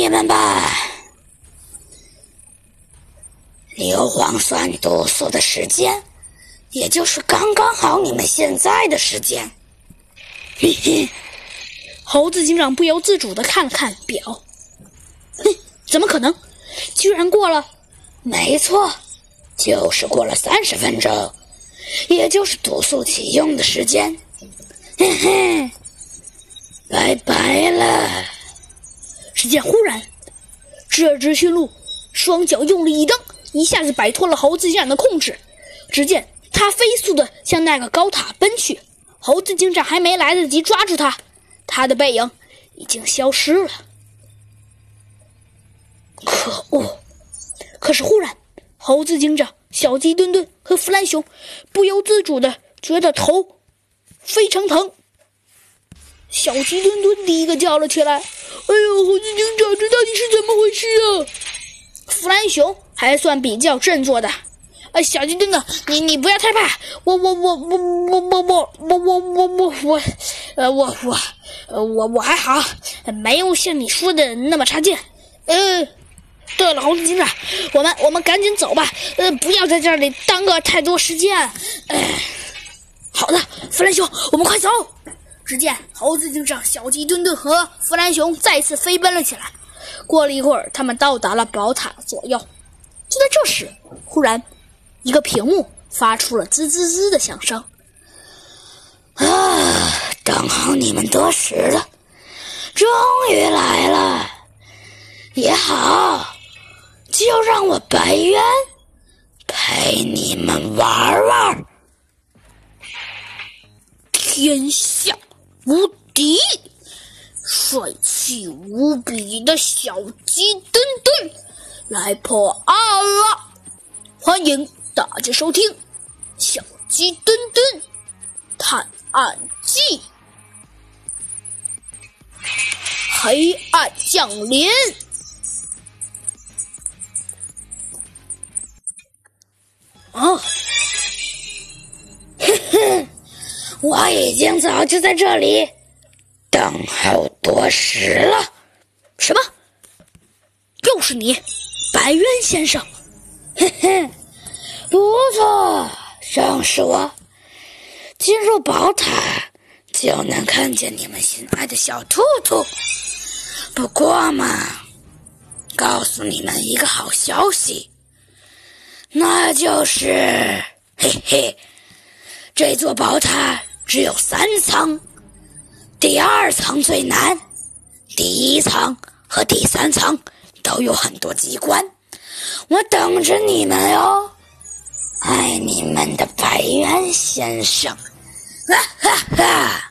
你们吧。硫磺酸毒素的时间，也就是刚刚好你们现在的时间。嘿嘿，猴子警长不由自主的看了看表，哼，怎么可能？居然过了？没错，就是过了三十分钟，也就是毒素启用的时间。嘿嘿，拜拜了。只见忽然，这只驯鹿双脚用力一蹬，一下子摆脱了猴子警长的控制。只见它飞速的向那个高塔奔去，猴子警长还没来得及抓住它，它的背影已经消失了。可恶！可是忽然，猴子警长、小鸡墩墩和弗兰熊不由自主的觉得头非常疼。小鸡墩墩第一个叫了起来：“哎呦，猴子警长，这到底是怎么回事啊？”弗兰熊还算比较振作的：“呃，小鸡墩墩，你你不要害怕，我我我我我我我我我我我我，呃，我我呃我我还好，没有像你说的那么差劲。”呃。对了，猴子警长，我们我们赶紧走吧，呃，不要在这里耽搁太多时间。哎，好的，弗兰熊，我们快走。只见猴子警长、小鸡墩墩和弗兰熊再次飞奔了起来。过了一会儿，他们到达了宝塔左右。就在这时，忽然，一个屏幕发出了滋滋滋的响声。啊，刚好你们得时了，终于来了，也好。就让我白渊陪你们玩玩。天下无敌、帅气无比的小鸡墩墩来破案了！欢迎大家收听《小鸡墩墩探案记》，黑暗降临。我已经早就在这里等候多时了。什么？又是你，白渊先生？嘿嘿，不错，正是我。进入宝塔就能看见你们心爱的小兔兔。不过嘛，告诉你们一个好消息。那就是，嘿嘿，这座宝塔只有三层，第二层最难，第一层和第三层都有很多机关，我等着你们哟，爱你们的白猿先生，哈哈哈。